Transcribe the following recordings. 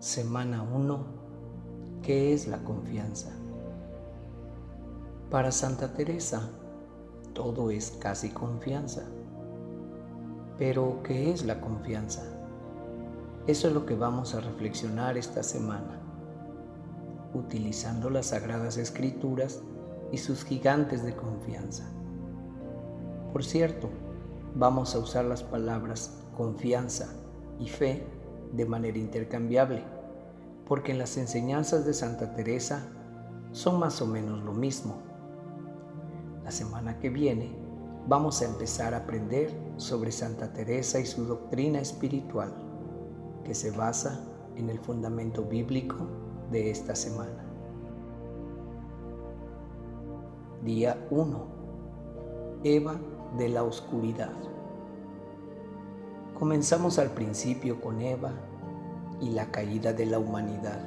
Semana 1. ¿Qué es la confianza? Para Santa Teresa, todo es casi confianza. Pero, ¿qué es la confianza? Eso es lo que vamos a reflexionar esta semana, utilizando las Sagradas Escrituras y sus gigantes de confianza. Por cierto, vamos a usar las palabras confianza y fe de manera intercambiable, porque en las enseñanzas de Santa Teresa son más o menos lo mismo. La semana que viene vamos a empezar a aprender sobre Santa Teresa y su doctrina espiritual, que se basa en el fundamento bíblico de esta semana. Día 1. Eva de la oscuridad. Comenzamos al principio con Eva y la caída de la humanidad.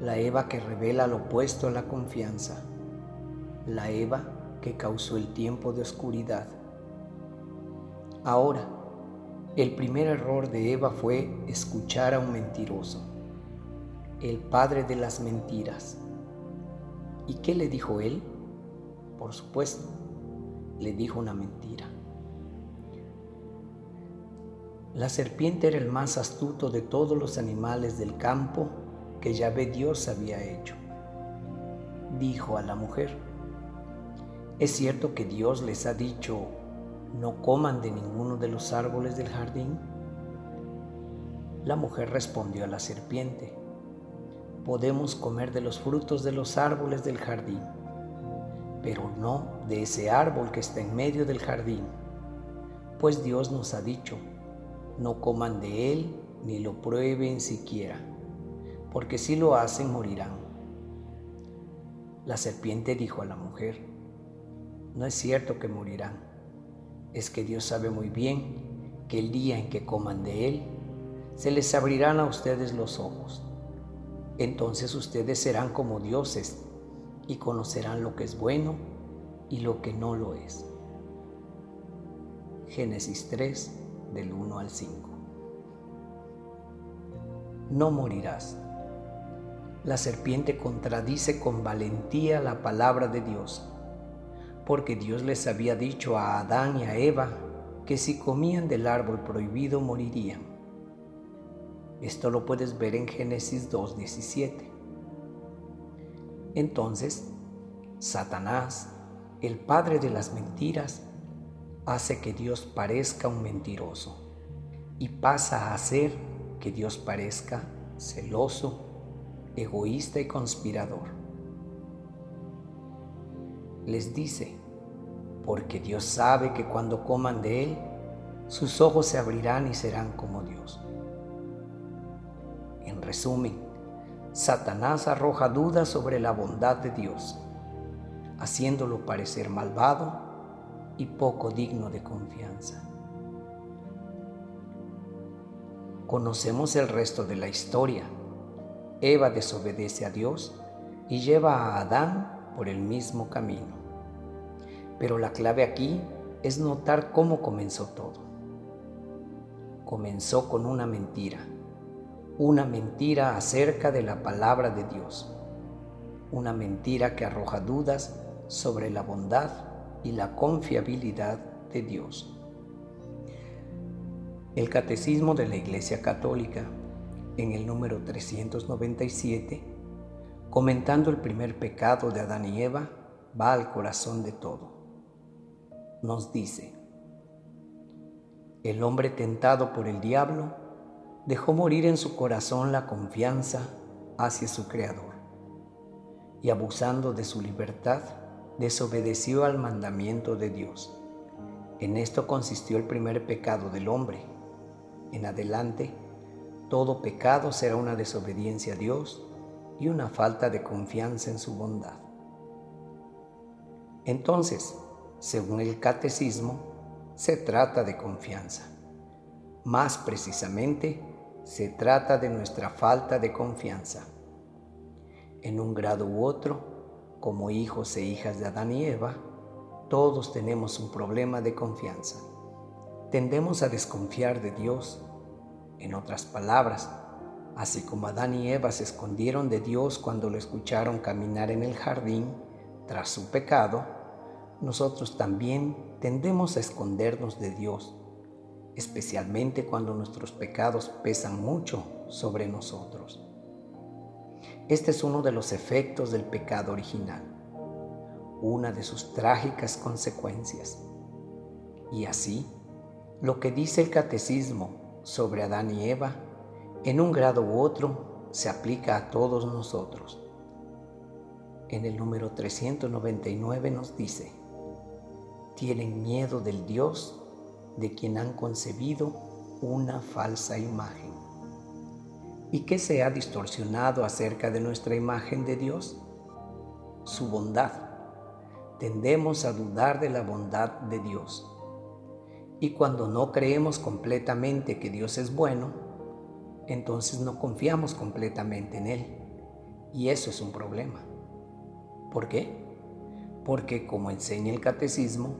La Eva que revela lo opuesto a la confianza. La Eva que causó el tiempo de oscuridad. Ahora, el primer error de Eva fue escuchar a un mentiroso, el padre de las mentiras. ¿Y qué le dijo él? Por supuesto, le dijo una mentira. La serpiente era el más astuto de todos los animales del campo que Yahvé Dios había hecho. Dijo a la mujer, ¿es cierto que Dios les ha dicho, no coman de ninguno de los árboles del jardín? La mujer respondió a la serpiente, podemos comer de los frutos de los árboles del jardín, pero no de ese árbol que está en medio del jardín, pues Dios nos ha dicho, no coman de él ni lo prueben siquiera, porque si lo hacen morirán. La serpiente dijo a la mujer, no es cierto que morirán, es que Dios sabe muy bien que el día en que coman de él, se les abrirán a ustedes los ojos. Entonces ustedes serán como dioses y conocerán lo que es bueno y lo que no lo es. Génesis 3, del 1 al 5. No morirás. La serpiente contradice con valentía la palabra de Dios, porque Dios les había dicho a Adán y a Eva que si comían del árbol prohibido morirían. Esto lo puedes ver en Génesis 2.17. Entonces, Satanás, el padre de las mentiras, hace que Dios parezca un mentiroso y pasa a hacer que Dios parezca celoso, egoísta y conspirador. Les dice, porque Dios sabe que cuando coman de Él, sus ojos se abrirán y serán como Dios. En resumen, Satanás arroja dudas sobre la bondad de Dios, haciéndolo parecer malvado y poco digno de confianza. Conocemos el resto de la historia. Eva desobedece a Dios y lleva a Adán por el mismo camino. Pero la clave aquí es notar cómo comenzó todo. Comenzó con una mentira, una mentira acerca de la palabra de Dios, una mentira que arroja dudas sobre la bondad y la confiabilidad de Dios. El Catecismo de la Iglesia Católica, en el número 397, comentando el primer pecado de Adán y Eva, va al corazón de todo. Nos dice, el hombre tentado por el diablo dejó morir en su corazón la confianza hacia su Creador y abusando de su libertad, desobedeció al mandamiento de Dios. En esto consistió el primer pecado del hombre. En adelante, todo pecado será una desobediencia a Dios y una falta de confianza en su bondad. Entonces, según el catecismo, se trata de confianza. Más precisamente, se trata de nuestra falta de confianza. En un grado u otro, como hijos e hijas de Adán y Eva, todos tenemos un problema de confianza. Tendemos a desconfiar de Dios, en otras palabras, Así como Adán y Eva se escondieron de Dios cuando lo escucharon caminar en el jardín tras su pecado, nosotros también tendemos a escondernos de Dios, especialmente cuando nuestros pecados pesan mucho sobre nosotros. Este es uno de los efectos del pecado original, una de sus trágicas consecuencias. Y así, lo que dice el catecismo sobre Adán y Eva, en un grado u otro, se aplica a todos nosotros. En el número 399 nos dice, tienen miedo del Dios de quien han concebido una falsa imagen. ¿Y qué se ha distorsionado acerca de nuestra imagen de Dios? Su bondad. Tendemos a dudar de la bondad de Dios. Y cuando no creemos completamente que Dios es bueno, entonces no confiamos completamente en Él. Y eso es un problema. ¿Por qué? Porque como enseña el catecismo,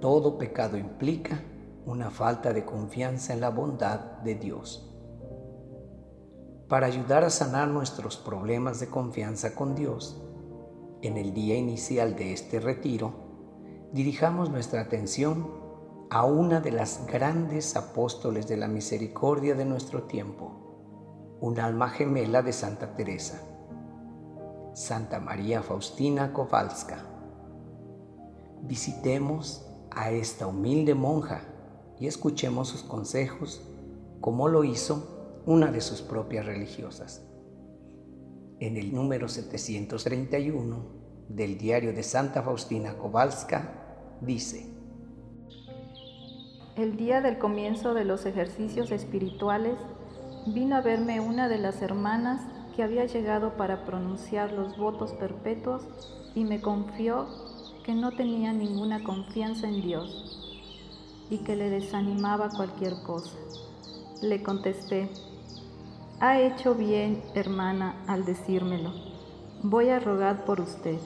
todo pecado implica una falta de confianza en la bondad de Dios para ayudar a sanar nuestros problemas de confianza con Dios, en el día inicial de este retiro, dirijamos nuestra atención a una de las grandes apóstoles de la misericordia de nuestro tiempo, un alma gemela de Santa Teresa, Santa María Faustina Kowalska. Visitemos a esta humilde monja y escuchemos sus consejos como lo hizo una de sus propias religiosas. En el número 731 del diario de Santa Faustina Kowalska dice, El día del comienzo de los ejercicios espirituales vino a verme una de las hermanas que había llegado para pronunciar los votos perpetuos y me confió que no tenía ninguna confianza en Dios y que le desanimaba cualquier cosa. Le contesté, ha hecho bien, hermana, al decírmelo. Voy a rogar por usted.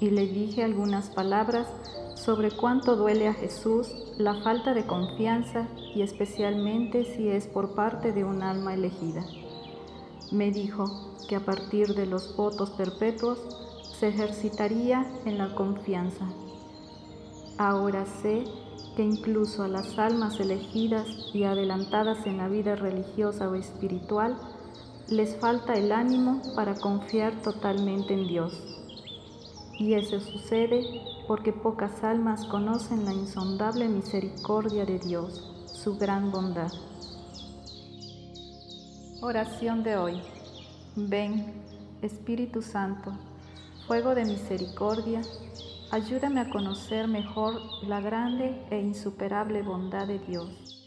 Y le dije algunas palabras sobre cuánto duele a Jesús la falta de confianza y especialmente si es por parte de un alma elegida. Me dijo que a partir de los votos perpetuos se ejercitaría en la confianza. Ahora sé que incluso a las almas elegidas y adelantadas en la vida religiosa o espiritual les falta el ánimo para confiar totalmente en Dios. Y eso sucede porque pocas almas conocen la insondable misericordia de Dios, su gran bondad. Oración de hoy. Ven, Espíritu Santo, fuego de misericordia, Ayúdame a conocer mejor la grande e insuperable bondad de Dios.